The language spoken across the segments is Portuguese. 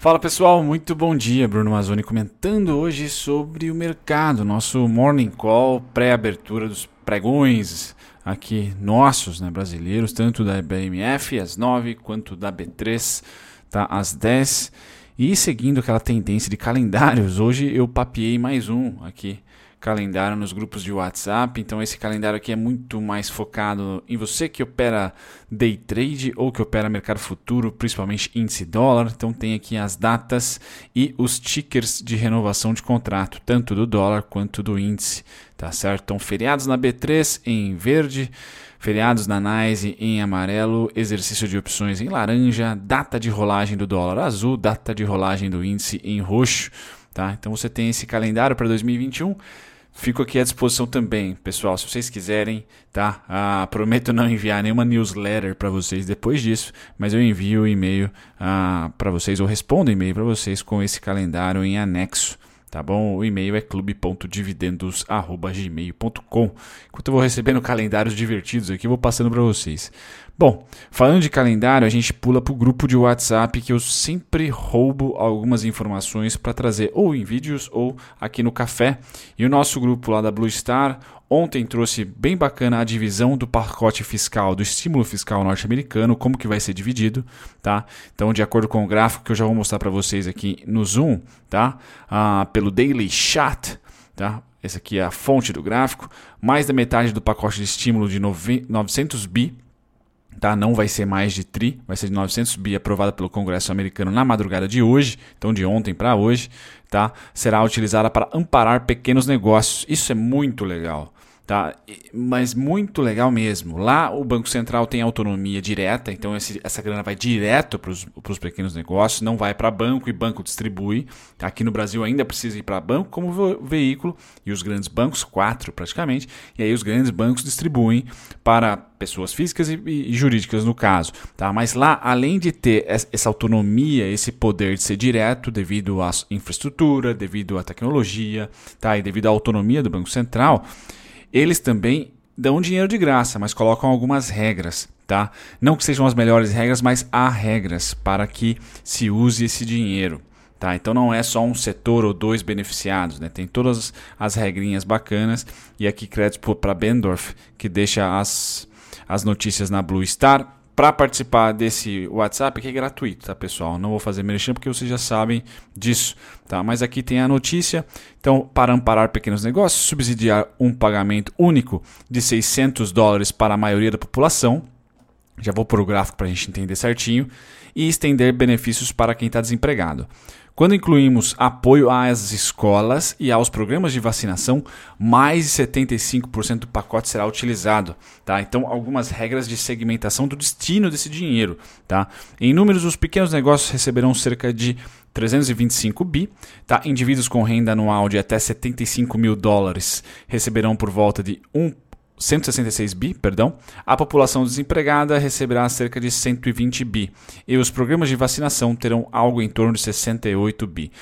Fala pessoal, muito bom dia. Bruno Mazzoni comentando hoje sobre o mercado, nosso morning call, pré-abertura dos pregões aqui nossos, né, brasileiros, tanto da BMF às 9 quanto da B3 tá, às 10. E seguindo aquela tendência de calendários, hoje eu papiei mais um aqui calendário nos grupos de WhatsApp. Então esse calendário aqui é muito mais focado em você que opera day trade ou que opera mercado futuro, principalmente índice dólar. Então tem aqui as datas e os tickers de renovação de contrato, tanto do dólar quanto do índice, tá certo? Então feriados na B3 em verde, feriados na NYSE em amarelo, exercício de opções em laranja, data de rolagem do dólar azul, data de rolagem do índice em roxo. Tá? Então você tem esse calendário para 2021. Fico aqui à disposição também, pessoal, se vocês quiserem, tá? Ah, prometo não enviar nenhuma newsletter para vocês depois disso, mas eu envio o e-mail ah, para vocês, ou respondo e-mail para vocês com esse calendário em anexo, tá bom? O e-mail é clube.dividendos@gmail.com. Enquanto eu vou recebendo calendários divertidos aqui, eu vou passando para vocês. Bom, falando de calendário, a gente pula para o grupo de WhatsApp que eu sempre roubo algumas informações para trazer ou em vídeos ou aqui no café. E o nosso grupo lá da Blue Star ontem trouxe bem bacana a divisão do pacote fiscal, do estímulo fiscal norte-americano, como que vai ser dividido, tá? Então, de acordo com o gráfico que eu já vou mostrar para vocês aqui no Zoom, tá? Ah, pelo Daily Chat, tá? Essa aqui é a fonte do gráfico. Mais da metade do pacote de estímulo de 900 bi Tá? Não vai ser mais de TRI, vai ser de 900 bi aprovada pelo Congresso americano na madrugada de hoje, então de ontem para hoje, tá? Será utilizada para amparar pequenos negócios. Isso é muito legal. Tá? Mas muito legal mesmo. Lá o Banco Central tem autonomia direta, então esse, essa grana vai direto para os pequenos negócios, não vai para banco e banco distribui. Tá? Aqui no Brasil ainda precisa ir para banco como veículo, e os grandes bancos, quatro praticamente, e aí os grandes bancos distribuem para pessoas físicas e, e, jurídicas no caso. Tá? Mas lá, além de ter essa autonomia, esse poder de ser direto devido à infraestrutura, devido à tecnologia tá? e devido à autonomia do Banco Central eles também dão dinheiro de graça, mas colocam algumas regras, tá? Não que sejam as melhores regras, mas há regras para que se use esse dinheiro. Tá, então não é só um setor ou dois beneficiados, né? tem todas as regrinhas bacanas. E aqui crédito para Bendorf, que deixa as, as notícias na Blue Star. Para participar desse WhatsApp, que é gratuito, tá pessoal? Não vou fazer merchan porque vocês já sabem disso, tá? Mas aqui tem a notícia. Então, para amparar pequenos negócios, subsidiar um pagamento único de 600 dólares para a maioria da população. Já vou pôr o gráfico para a gente entender certinho. E estender benefícios para quem está desempregado. Quando incluímos apoio às escolas e aos programas de vacinação, mais de 75% do pacote será utilizado. Tá? Então, algumas regras de segmentação do destino desse dinheiro. Tá? Em números, os pequenos negócios receberão cerca de 325 bi. Tá? Indivíduos com renda anual de até 75 mil dólares receberão por volta de 1 166 bi, perdão, a população desempregada receberá cerca de 120 bi e os programas de vacinação terão algo em torno de 68 bi.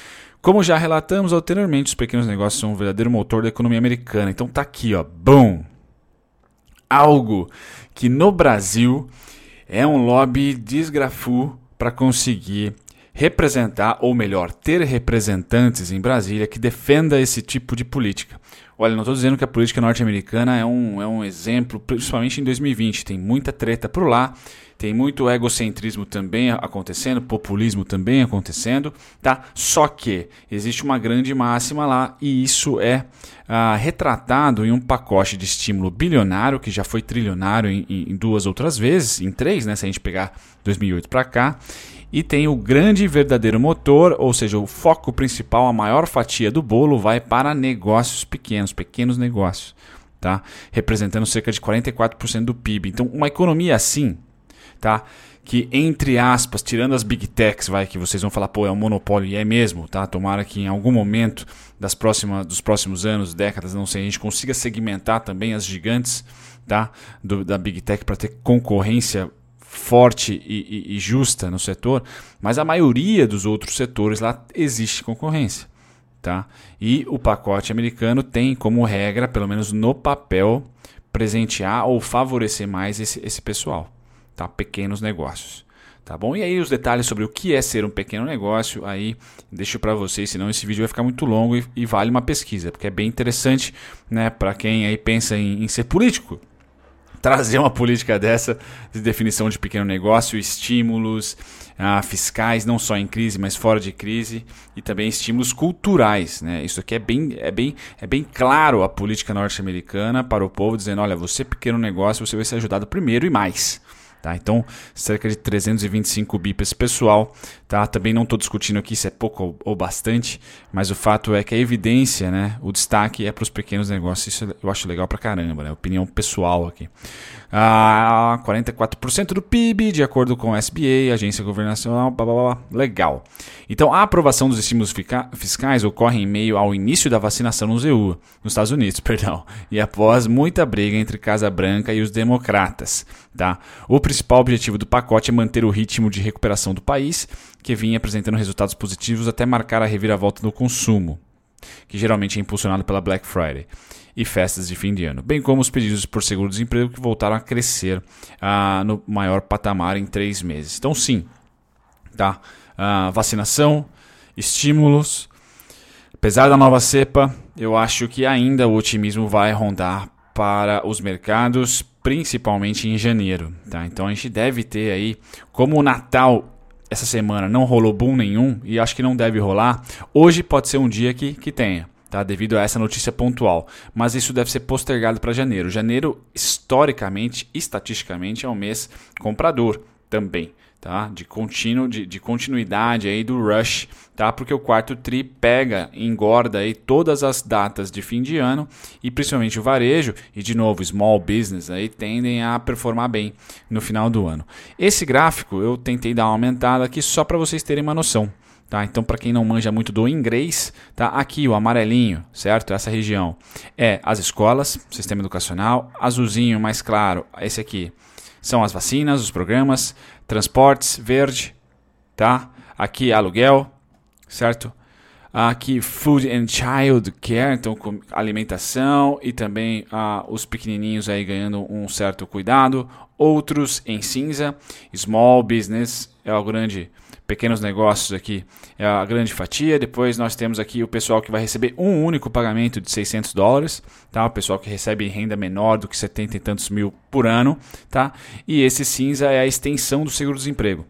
Como já relatamos anteriormente, os pequenos negócios são um verdadeiro motor da economia americana. Então tá aqui, ó, boom. Algo que no Brasil é um lobby desgrafu para conseguir representar, ou melhor, ter representantes em Brasília que defenda esse tipo de política. Olha, não estou dizendo que a política norte-americana é um, é um exemplo, principalmente em 2020. Tem muita treta por lá, tem muito egocentrismo também acontecendo, populismo também acontecendo, tá? Só que existe uma grande máxima lá e isso é ah, retratado em um pacote de estímulo bilionário, que já foi trilionário em, em duas outras vezes, em três, né? Se a gente pegar 2008 para cá e tem o grande e verdadeiro motor, ou seja, o foco principal, a maior fatia do bolo vai para negócios pequenos, pequenos negócios, tá? Representando cerca de 44% do PIB. Então, uma economia assim, tá? Que entre aspas, tirando as big techs, vai que vocês vão falar, pô, é um monopólio e é mesmo, tá? Tomara que em algum momento das próximas dos próximos anos, décadas, não sei, a gente consiga segmentar também as gigantes, tá? Do, da big tech para ter concorrência forte e, e, e, justa no setor, mas a maioria dos outros setores lá existe concorrência. Tá? E o pacote americano tem como regra, pelo menos no papel, presentear ou favorecer mais esse, esse pessoal, tá? pequenos negócios. Tá bom? E aí os detalhes sobre o que é ser um pequeno negócio, aí deixo para vocês, senão esse vídeo vai ficar muito longo e, e, vale uma pesquisa, porque é bem interessante, né, para quem aí pensa em, em ser político trazer uma política dessa de definição de pequeno negócio, estímulos ah, fiscais, não só em crise, mas fora de crise, e também estímulos culturais. Né? Isso aqui é bem, é, bem, é bem claro a política norte-americana para o povo, dizendo: olha, você pequeno negócio, você vai ser ajudado primeiro e mais. Tá? Então, cerca de 325 bi para esse pessoal. Tá? Também não estou discutindo aqui se é pouco ou bastante, mas o fato é que a evidência, né, o destaque é para os pequenos negócios. Isso eu acho legal para caramba, né? opinião pessoal aqui. Ah, 44% do PIB, de acordo com o SBA, Agência Governacional, blá, blá, blá, legal. Então, a aprovação dos estímulos fiscais ocorre em meio ao início da vacinação no EU, nos Estados Unidos, perdão, e após muita briga entre Casa Branca e os democratas. Tá? O principal objetivo do pacote é manter o ritmo de recuperação do país, que vinha apresentando resultados positivos até marcar a reviravolta do consumo, que geralmente é impulsionado pela Black Friday e festas de fim de ano, bem como os pedidos por seguro-desemprego que voltaram a crescer ah, no maior patamar em três meses. Então, sim, tá? Ah, vacinação, estímulos. Apesar da nova cepa, eu acho que ainda o otimismo vai rondar para os mercados, principalmente em janeiro. Tá? Então a gente deve ter aí, como o Natal essa semana não rolou boom nenhum e acho que não deve rolar, hoje pode ser um dia que, que tenha tá? devido a essa notícia pontual. Mas isso deve ser postergado para janeiro. Janeiro, historicamente, estatisticamente, é um mês comprador também. Tá? De contínuo, de, de continuidade aí do rush, tá? Porque o quarto tri pega, engorda aí todas as datas de fim de ano e principalmente o varejo e de novo small business aí tendem a performar bem no final do ano. Esse gráfico eu tentei dar uma aumentada aqui só para vocês terem uma noção. Tá? Então, para quem não manja muito do inglês, tá? aqui o amarelinho, certo? Essa região é as escolas, sistema educacional. Azulzinho mais claro, esse aqui são as vacinas, os programas, transportes, verde, tá? Aqui aluguel, certo? Aqui food and child care, então alimentação e também ah, os pequenininhos aí ganhando um certo cuidado. Outros em cinza, small business é o grande pequenos negócios aqui é a grande fatia. Depois nós temos aqui o pessoal que vai receber um único pagamento de 600 dólares, tá? O pessoal que recebe renda menor do que 70 e tantos mil por ano, tá? E esse cinza é a extensão do seguro-desemprego.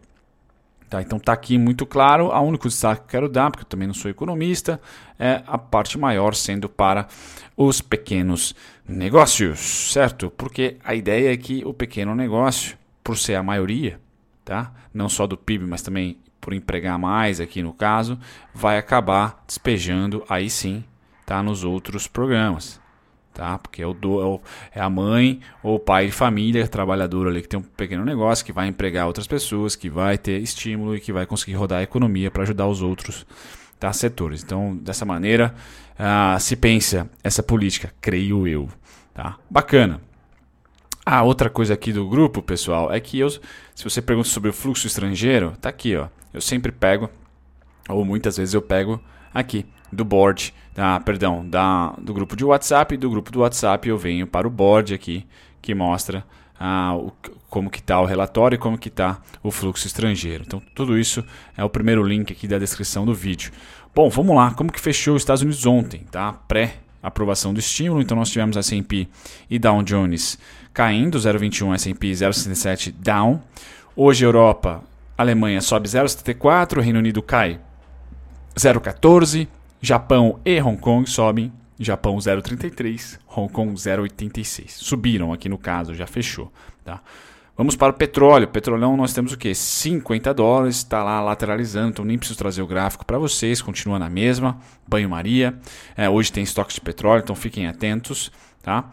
Tá, então está aqui muito claro. A único destaque que eu quero dar, porque eu também não sou economista, é a parte maior sendo para os pequenos negócios, certo? Porque a ideia é que o pequeno negócio, por ser a maioria, tá? não só do PIB, mas também por empregar mais aqui no caso, vai acabar despejando aí sim tá, nos outros programas. Tá? Porque é, o do, é, é a mãe ou o pai de família, trabalhador ali que tem um pequeno negócio, que vai empregar outras pessoas, que vai ter estímulo e que vai conseguir rodar a economia para ajudar os outros tá, setores. Então, dessa maneira, ah, se pensa essa política, creio eu. Tá? Bacana. A outra coisa aqui do grupo, pessoal, é que eu, se você pergunta sobre o fluxo estrangeiro, tá aqui, ó. Eu sempre pego, ou muitas vezes eu pego aqui do board, da, perdão, da, do grupo de WhatsApp, do grupo do WhatsApp eu venho para o board aqui, que mostra ah, o, como que está o relatório e como que está o fluxo estrangeiro. Então tudo isso é o primeiro link aqui da descrição do vídeo. Bom, vamos lá, como que fechou os Estados Unidos ontem, tá? Pré aprovação do estímulo, então nós tivemos S&P e Dow Jones caindo, 0,21 S&P 0,67 down. Hoje Europa, Alemanha sobe 0,74, Reino Unido cai 0,14, Japão e Hong Kong sobem, Japão 0,33, Hong Kong 0,86. Subiram aqui no caso, já fechou, tá? Vamos para o petróleo. Petrolão nós temos o que? 50 dólares, está lá lateralizando, então nem preciso trazer o gráfico para vocês, continua na mesma. Banho-maria. É, hoje tem estoques de petróleo, então fiquem atentos. Tá?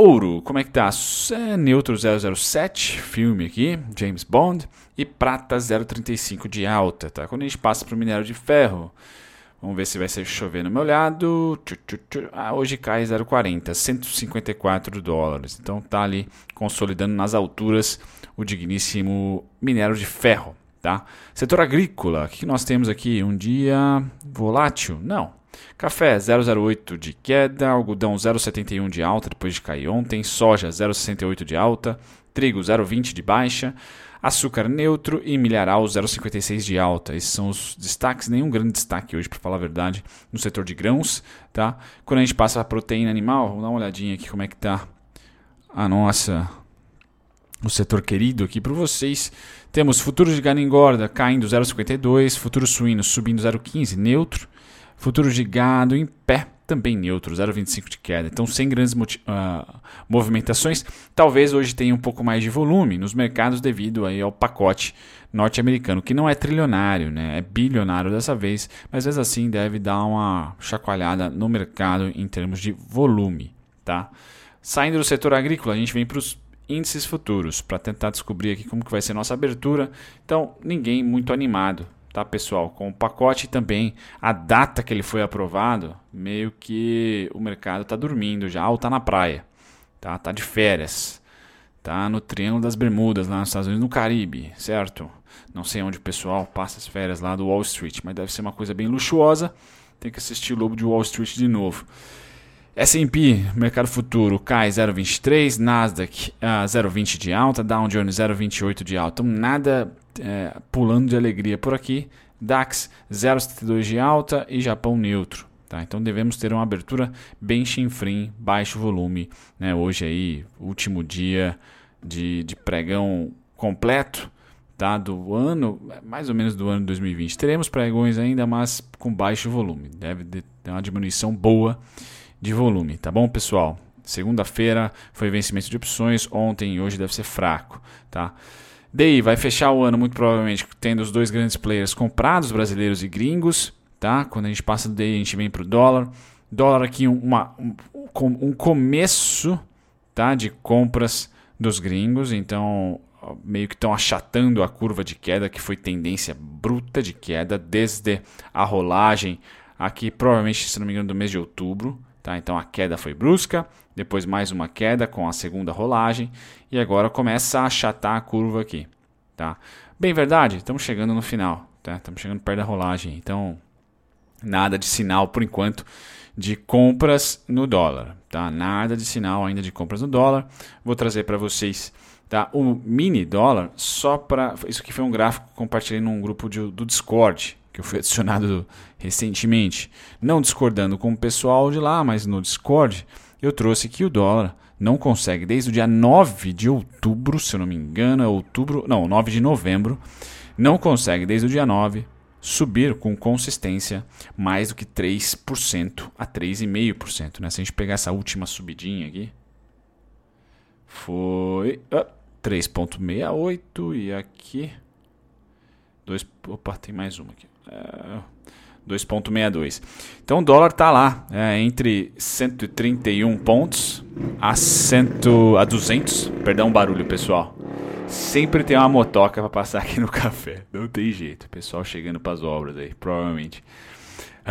Ouro, como é que tá? É, neutro 007, filme aqui, James Bond. E prata 0,35 de alta. Tá? Quando a gente passa para o minério de ferro, Vamos ver se vai ser chover no meu lado. Ah, hoje cai 0,40, 154 dólares. Então tá ali consolidando nas alturas o digníssimo minério de ferro. Tá? Setor agrícola, o que nós temos aqui? Um dia volátil? Não. Café 0,08 de queda, algodão 0,71 de alta depois de cair ontem, soja 0,68 de alta, trigo 0,20 de baixa, Açúcar neutro e milharal 0,56 de alta. Esses são os destaques, nenhum grande destaque hoje, para falar a verdade, no setor de grãos. Tá? Quando a gente passa a proteína animal, vamos dar uma olhadinha aqui como é que está a nossa o setor querido aqui para vocês. Temos futuros de gado engorda caindo 0,52, futuros suínos subindo 0,15, neutro. Futuros de gado em pé também neutro, 0,25 de queda. Então, sem grandes uh, movimentações. Talvez hoje tenha um pouco mais de volume nos mercados devido aí ao pacote norte-americano, que não é trilionário, né? é bilionário dessa vez, mas vezes assim deve dar uma chacoalhada no mercado em termos de volume. Tá? Saindo do setor agrícola, a gente vem para os índices futuros para tentar descobrir aqui como que vai ser nossa abertura. Então, ninguém muito animado tá, pessoal? Com o pacote também, a data que ele foi aprovado, meio que o mercado está dormindo já, ou está na praia, tá? Tá de férias, tá no Triângulo das Bermudas, lá nos Estados Unidos, no Caribe, certo? Não sei onde o pessoal passa as férias lá do Wall Street, mas deve ser uma coisa bem luxuosa. Tem que assistir Lobo de Wall Street de novo. S&P, mercado futuro, cai 0,23, Nasdaq uh, ah, 0,20 de alta, Dow Jones 0,28 de alta. Então, nada é, pulando de alegria por aqui. DAX 0,72 de alta e Japão neutro. Tá? Então devemos ter uma abertura bem chinfrim, baixo volume. Né? Hoje aí, último dia de, de pregão completo tá? do ano, mais ou menos do ano 2020. Teremos pregões ainda, mas com baixo volume. Deve ter uma diminuição boa de volume, tá bom, pessoal? Segunda-feira foi vencimento de opções, ontem e hoje deve ser fraco, tá? DI vai fechar o ano muito provavelmente tendo os dois grandes players comprados, brasileiros e gringos, tá? Quando a gente passa do DI, a gente vem para o dólar. Dólar aqui uma, um, um começo, tá? De compras dos gringos, então meio que estão achatando a curva de queda, que foi tendência bruta de queda desde a rolagem aqui, provavelmente, se não me engano, do mês de outubro. Tá? Então a queda foi brusca, depois mais uma queda com a segunda rolagem e agora começa a achatar a curva aqui. Tá? Bem verdade, estamos chegando no final, tá? estamos chegando perto da rolagem, então nada de sinal por enquanto de compras no dólar, tá? Nada de sinal ainda de compras no dólar. Vou trazer para vocês tá? o mini dólar só para isso aqui foi um gráfico que compartilhei num grupo de, do Discord, que eu fui adicionado recentemente, não discordando com o pessoal de lá, mas no Discord, eu trouxe que o dólar não consegue desde o dia 9 de outubro, se eu não me engano, é outubro, não, 9 de novembro, não consegue desde o dia 9 subir com consistência mais do que 3% a 3,5%, né? Se a gente pegar essa última subidinha aqui, foi uh, 3,68 e aqui 2, opa, tem mais uma aqui. 2,62. Então o dólar está lá, é, entre 131 pontos a, 100, a 200. Perdão o barulho, pessoal. Sempre tem uma motoca para passar aqui no café. Não tem jeito. Pessoal chegando para as obras aí, provavelmente.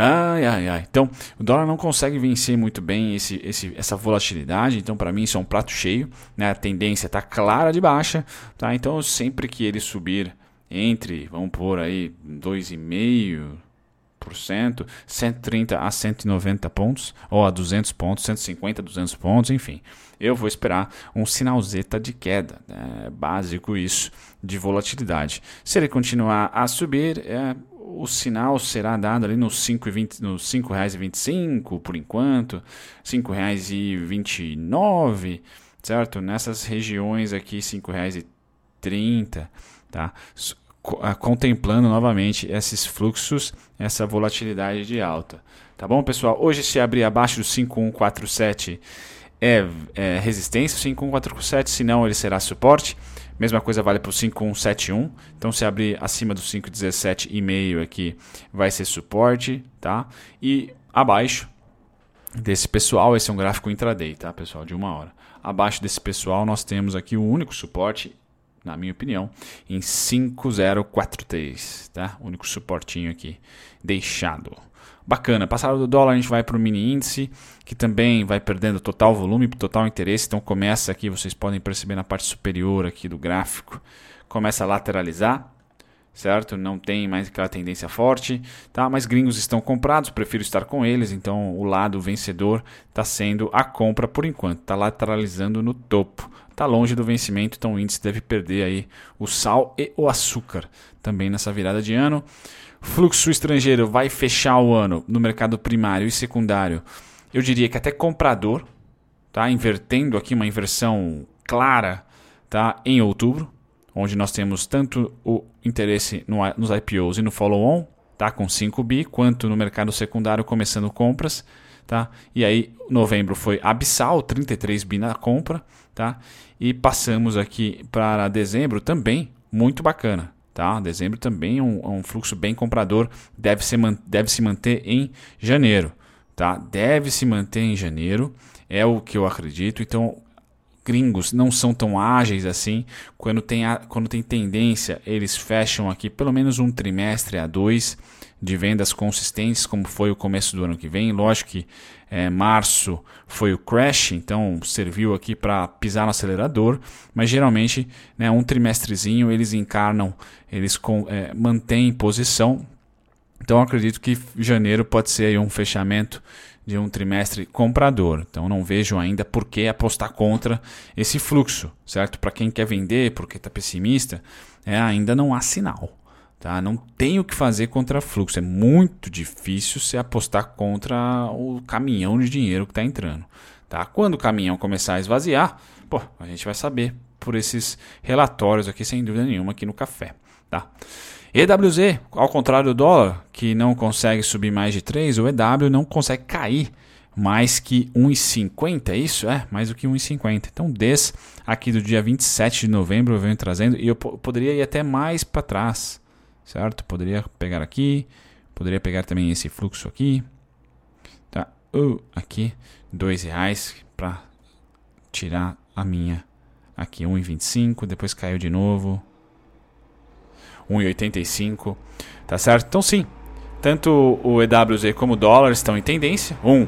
Ai, ai, ai. Então, o dólar não consegue vencer muito bem esse, esse, essa volatilidade. Então, para mim, isso é um prato cheio. Né? A tendência está clara de baixa. Tá? Então, sempre que ele subir entre, vamos pôr aí, 2,5%, 130 a 190 pontos, ou a 200 pontos, 150 a 200 pontos, enfim. Eu vou esperar um sinalzeta de queda, é básico isso, de volatilidade. Se ele continuar a subir, é, o sinal será dado ali nos R$ 5,25 por enquanto, R$ 5,29, certo? Nessas regiões aqui, R$ 5,30 tá? Ah, contemplando novamente esses fluxos, essa volatilidade de alta. Tá bom, pessoal? Hoje, se abrir abaixo do 5147 é, é resistência, 5147, se não, ele será suporte. Mesma coisa vale para o 5171. Então, se abrir acima do 517,5 aqui, vai ser suporte, tá? E abaixo desse pessoal, esse é um gráfico intraday, tá, pessoal, de uma hora. Abaixo desse pessoal, nós temos aqui o único suporte na minha opinião, em 5043, tá? O único suportinho aqui deixado. Bacana. Passado do dólar, a gente vai para o mini índice, que também vai perdendo total volume, total interesse. Então começa aqui, vocês podem perceber na parte superior aqui do gráfico, começa a lateralizar, certo? Não tem mais aquela tendência forte, tá? Mas gringos estão comprados, prefiro estar com eles, então o lado vencedor está sendo a compra por enquanto, está lateralizando no topo, está longe do vencimento, então o índice deve perder aí o sal e o açúcar também nessa virada de ano. Fluxo estrangeiro vai fechar o ano no mercado primário e secundário. Eu diria que até comprador, tá? Invertendo aqui uma inversão clara, tá? Em outubro, onde nós temos tanto o interesse no, nos IPOs e no follow-on, tá, com 5 bi, quanto no mercado secundário começando compras, tá? E aí novembro foi abissal, 33 bi na compra, tá? E passamos aqui para dezembro também muito bacana, tá? Dezembro também é um, é um fluxo bem comprador, deve se, deve se manter em janeiro, tá? Deve se manter em janeiro, é o que eu acredito. Então gringos não são tão ágeis assim. Quando tem, a, quando tem tendência, eles fecham aqui pelo menos um trimestre a dois de vendas consistentes, como foi o começo do ano que vem. Lógico que é, março foi o crash, então serviu aqui para pisar no acelerador, mas geralmente né, um trimestrezinho eles encarnam, eles com, é, mantêm posição. Então acredito que janeiro pode ser um fechamento de um trimestre comprador. Então não vejo ainda por que apostar contra esse fluxo, certo? Para quem quer vender, porque está pessimista, é, ainda não há sinal. Tá? Não tem o que fazer contra fluxo. É muito difícil se apostar contra o caminhão de dinheiro que está entrando. Tá? Quando o caminhão começar a esvaziar, pô, a gente vai saber por esses relatórios aqui, sem dúvida nenhuma, aqui no café. Tá? EWZ, ao contrário do dólar, que não consegue subir mais de 3, o EW não consegue cair mais que 1,50, é isso? É, mais do que 1,50. Então, desde aqui do dia 27 de novembro eu venho trazendo e eu poderia ir até mais para trás, certo? Poderia pegar aqui, poderia pegar também esse fluxo aqui, tá? Uh, aqui, dois reais para tirar a minha. Aqui 1,25, depois caiu de novo, 1,85, tá certo? Então sim, tanto o EWZ como o dólar estão em tendência, um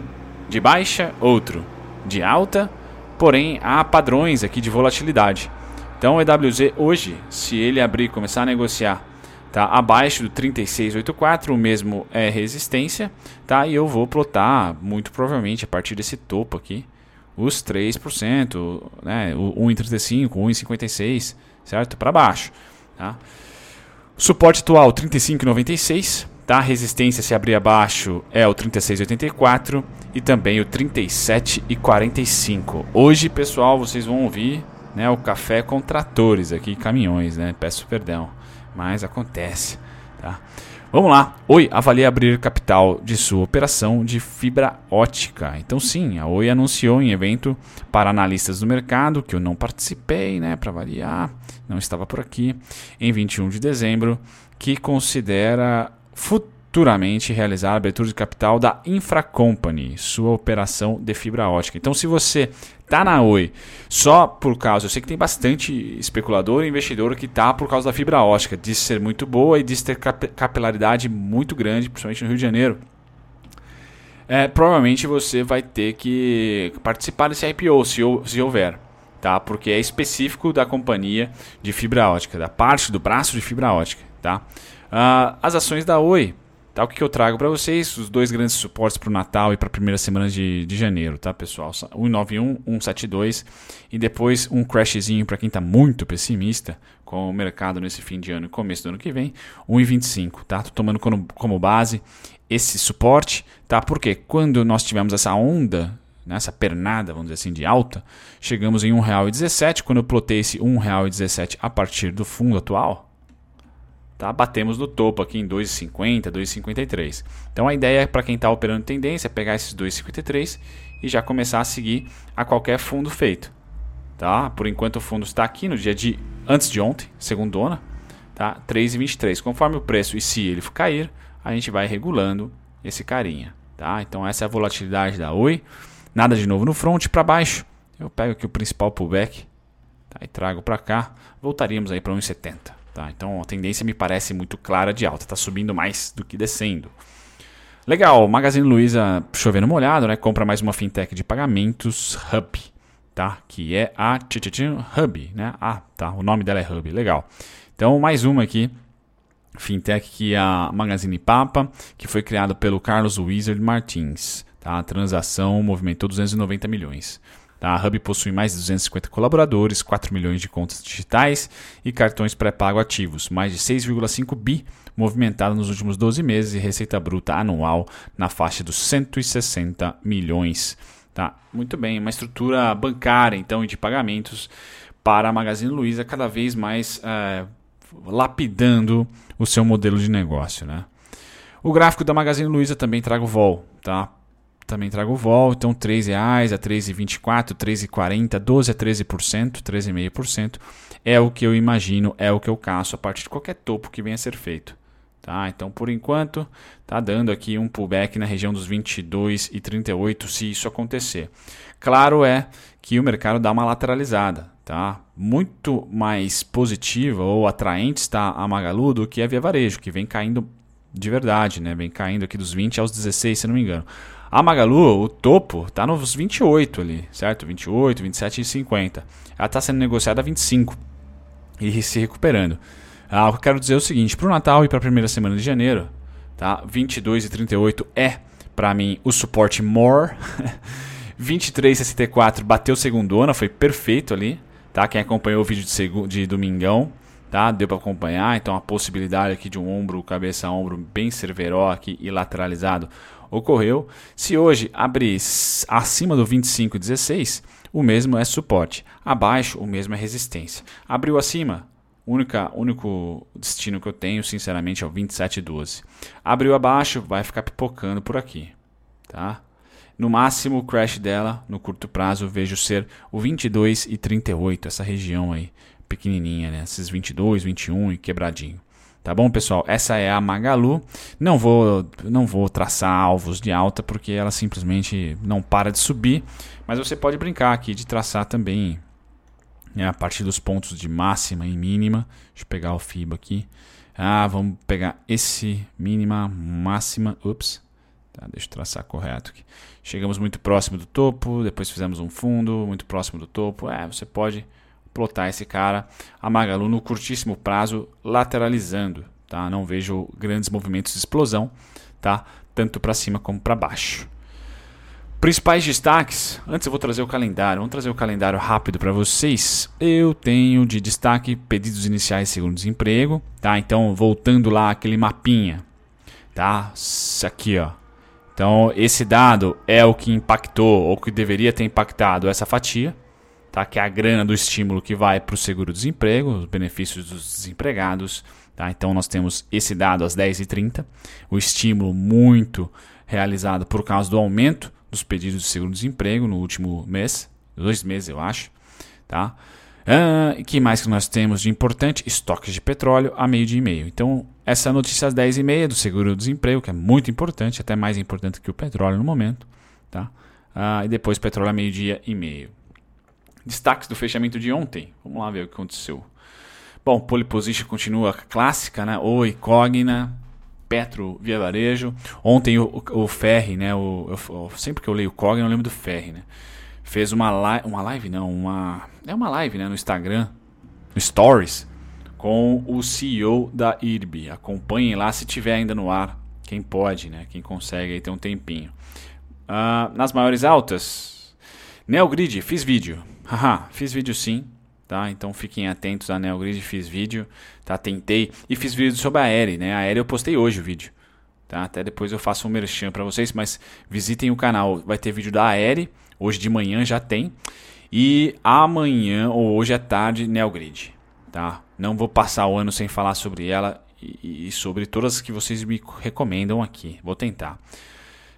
de baixa, outro de alta, porém há padrões aqui de volatilidade. Então o EWZ hoje, se ele abrir e começar a negociar tá abaixo do 3684, o mesmo é resistência, tá? E eu vou plotar muito provavelmente a partir desse topo aqui os 3%, né, o 1,35, 1,56, certo? Para baixo, tá? Suporte atual 35,96, tá? Resistência se abrir abaixo é o 36,84 e também o 37,45. Hoje, pessoal, vocês vão ouvir, né, o café com tratores aqui, caminhões, né? Peço perdão, mas acontece, tá? Vamos lá. Oi, avalie abrir capital de sua operação de fibra ótica. Então sim, a Oi anunciou em evento para analistas do mercado, que eu não participei, né, para variar, não estava por aqui, em 21 de dezembro, que considera futuramente realizar a abertura de capital da Infracompany, sua operação de fibra ótica. Então se você tá na Oi só por causa, eu sei que tem bastante especulador e investidor que tá por causa da fibra ótica, diz ser muito boa e diz ter capilaridade muito grande, principalmente no Rio de Janeiro. É, provavelmente você vai ter que participar desse IPO, se, se houver, tá? Porque é específico da companhia de fibra ótica, da parte do braço de fibra ótica, tá? Uh, as ações da Oi Tá, o que, que eu trago para vocês? Os dois grandes suportes para o Natal e para a primeira semana de, de janeiro, tá, pessoal? 191, 172 e depois um crashzinho para quem está muito pessimista com o mercado nesse fim de ano e começo do ano que vem, 1,25, tá? Tô tomando como, como base esse suporte, tá? Porque quando nós tivemos essa onda nessa pernada, vamos dizer assim, de alta, chegamos em R$ 1,17. Quando eu plotei esse R$ 1,17 a partir do fundo atual, Tá? Batemos no topo aqui em 2,50, 2,53. Então a ideia para quem está operando tendência é pegar esses 2,53 e já começar a seguir a qualquer fundo feito. Tá? Por enquanto o fundo está aqui no dia de antes de ontem, segundona, tá? 3,23. Conforme o preço e se ele cair, a gente vai regulando esse carinha, tá? Então essa é a volatilidade da Oi. Nada de novo no front para baixo. Eu pego aqui o principal pullback tá? e trago para cá. Voltaríamos aí para 1,70. Tá? Então a tendência me parece muito clara de alta, está subindo mais do que descendo. Legal, Magazine Luiza chovendo molhado, né? Compra mais uma fintech de pagamentos, Hub, tá? Que é a Hub, né? Ah, tá, o nome dela é Hub, legal. Então mais uma aqui fintech que é a Magazine Papa, que foi criado pelo Carlos Wizard Martins. Tá? A transação movimentou 290 milhões. Tá? A Hub possui mais de 250 colaboradores, 4 milhões de contas digitais e cartões pré-pago ativos, mais de 6,5 bi movimentado nos últimos 12 meses e receita bruta anual na faixa dos 160 milhões. Tá? Muito bem, uma estrutura bancária então de pagamentos para a Magazine Luiza cada vez mais é, lapidando o seu modelo de negócio. Né? O gráfico da Magazine Luiza também traga o vol, tá? Também trago o vol, então R$ reais a R$ 3,24, R$ 3,40, 12 a 13%, 13,5% é o que eu imagino, é o que eu caço a partir de qualquer topo que venha a ser feito. Tá? Então, por enquanto, tá dando aqui um pullback na região dos 22 e 38 se isso acontecer. Claro é que o mercado dá uma lateralizada, tá? Muito mais positiva ou atraente está a Magalu do que a Via Varejo, que vem caindo de verdade, né? Vem caindo aqui dos 20 aos 16, se não me engano. A Magalu, o topo, está nos 28 ali, certo? 28, 27 e 50. Ela está sendo negociada a 25 e se recuperando. Ah, eu quero dizer é o seguinte: para o Natal e para a primeira semana de janeiro, tá? 22 e 38 é, para mim, o suporte more. 23 e 64 bateu segundona, foi perfeito ali. Tá? Quem acompanhou o vídeo de, de domingão, tá? Deu para acompanhar. Então a possibilidade aqui de um ombro, cabeça ombro bem cerveró aqui e lateralizado ocorreu. Se hoje abrir acima do 25,16, o mesmo é suporte. Abaixo, o mesmo é resistência. Abriu acima, única, único destino que eu tenho, sinceramente, é o 27,12. Abriu abaixo, vai ficar pipocando por aqui, tá? No máximo, o crash dela, no curto prazo, vejo ser o 22,38, essa região aí, pequenininha, né? Esses 22, 21 e quebradinho. Tá bom, pessoal? Essa é a Magalu. Não vou, não vou traçar alvos de alta porque ela simplesmente não para de subir, mas você pode brincar aqui de traçar também né, a partir dos pontos de máxima e mínima. Deixa eu pegar o FIBA aqui. Ah, vamos pegar esse mínima, máxima. Ups. Tá, deixa eu traçar correto aqui. Chegamos muito próximo do topo, depois fizemos um fundo, muito próximo do topo. É, você pode plotar esse cara, a Magalu no curtíssimo prazo lateralizando, tá? Não vejo grandes movimentos de explosão, tá? Tanto para cima como para baixo. Principais destaques, antes eu vou trazer o calendário, vamos trazer o calendário rápido para vocês. Eu tenho de destaque pedidos iniciais segundo desemprego, tá? Então, voltando lá aquele mapinha, tá? Isso aqui, ó. Então, esse dado é o que impactou ou que deveria ter impactado essa fatia, tá? que é a grana do estímulo que vai para o seguro-desemprego, os benefícios dos desempregados. Tá? Então nós temos esse dado às 10h30, o estímulo muito realizado por causa do aumento dos pedidos de seguro-desemprego no último mês, dois meses eu acho. Tá? Uh, que mais que nós temos de importante? Estoques de petróleo a meio dia e meio. Então, essa notícia às 10h30 do seguro-desemprego, que é muito importante, até mais importante que o petróleo no momento. Tá? Uh, e depois petróleo a meio dia e meio. Destaques do fechamento de ontem. Vamos lá ver o que aconteceu. Bom, pole position continua clássica, né? Oi, Cogna, Petro, Via Varejo. Ontem o, o, o Ferri, né? O, sempre que eu leio Cogna, eu lembro do Ferri, né? Fez uma live, uma live não, uma é uma live, né, no Instagram, no Stories, com o CEO da IRB. Acompanhem lá se tiver ainda no ar, quem pode, né? Quem consegue aí ter um tempinho. Uh, nas maiores altas, Neogrid, fiz vídeo. Haha, fiz vídeo sim, tá? Então fiquem atentos à Neogrid, fiz vídeo, tá? Tentei e fiz vídeo sobre a Aere, né? A Aere eu postei hoje o vídeo, tá? Até depois eu faço um merchan para vocês, mas visitem o canal, vai ter vídeo da Aere, hoje de manhã já tem. E amanhã ou hoje à tarde, Neogrid, tá? Não vou passar o ano sem falar sobre ela e sobre todas que vocês me recomendam aqui. Vou tentar.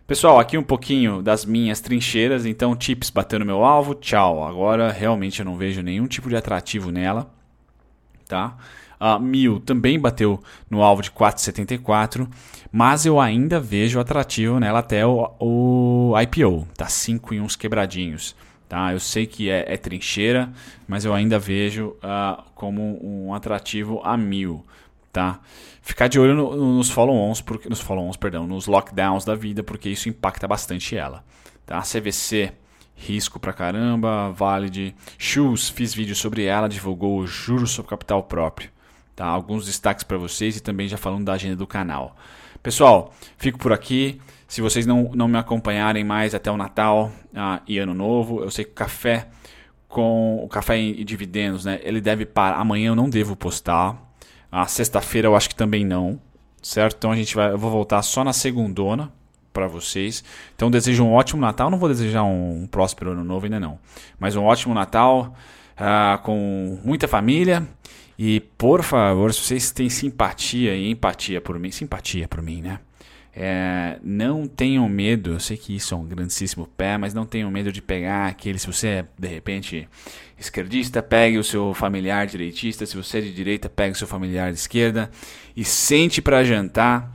Pessoal, aqui um pouquinho das minhas trincheiras, então tips bateu no meu alvo, tchau. Agora realmente eu não vejo nenhum tipo de atrativo nela, tá? A Mil também bateu no alvo de 4,74, mas eu ainda vejo atrativo nela até o, o IPO, tá 5 em uns quebradinhos. Tá? Eu sei que é, é trincheira, mas eu ainda vejo uh, como um atrativo a mil tá? Ficar de olho no, nos follow-ons, nos follow-ons, perdão, nos lockdowns da vida, porque isso impacta bastante ela, tá? CVC, risco pra caramba, Valid, Shoes, fiz vídeo sobre ela, divulgou juros sobre capital próprio, tá? Alguns destaques para vocês e também já falando da agenda do canal. Pessoal, fico por aqui. Se vocês não, não me acompanharem mais até o Natal ah, e Ano Novo, eu sei que o café com o café em dividendos, né? Ele deve parar. Amanhã eu não devo postar. A sexta-feira eu acho que também não, certo? Então a gente vai, eu vou voltar só na segundona para vocês. Então desejo um ótimo Natal. Não vou desejar um, um próspero ano novo ainda não, mas um ótimo Natal uh, com muita família. E por favor, se vocês têm simpatia e empatia por mim, simpatia por mim, né? É, não tenham medo, eu sei que isso é um grandíssimo pé, mas não tenham medo de pegar aquele, se você é de repente esquerdista, pegue o seu familiar direitista, se você é de direita, pegue o seu familiar de esquerda e sente para jantar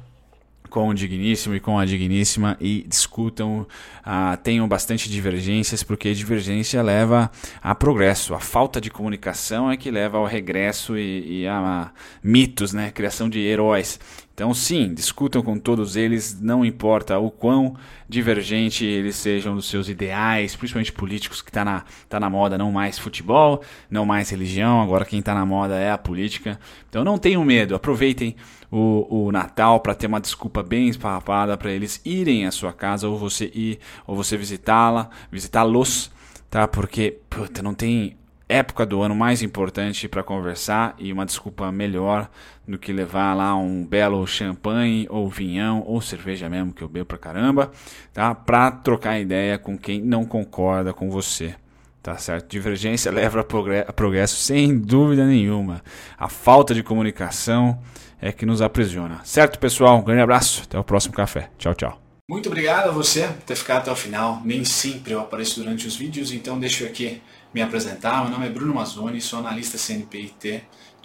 com o digníssimo e com a digníssima e discutam, uh, tenham bastante divergências, porque divergência leva a progresso. A falta de comunicação é que leva ao regresso e, e a, a mitos, né? criação de heróis. Então, sim, discutam com todos eles, não importa o quão divergente eles sejam dos seus ideais, principalmente políticos, que está na, tá na moda não mais futebol, não mais religião, agora quem está na moda é a política. Então, não tenham medo, aproveitem o, o Natal para ter uma desculpa bem esparrapada para eles irem à sua casa ou você ir, ou você visitá-la, visitá-los, tá? Porque, puta, não tem época do ano mais importante para conversar e uma desculpa melhor do que levar lá um belo champanhe ou vinhão ou cerveja mesmo que eu bebo pra caramba, tá? Para trocar ideia com quem não concorda com você. Tá certo? Divergência leva a progresso sem dúvida nenhuma. A falta de comunicação é que nos aprisiona. Certo, pessoal? Um grande abraço. Até o próximo café. Tchau, tchau. Muito obrigado a você por ter ficado até o final. Nem sempre eu apareço durante os vídeos, então deixa eu aqui me apresentar. Meu nome é Bruno Mazzoni, sou analista CNPIT.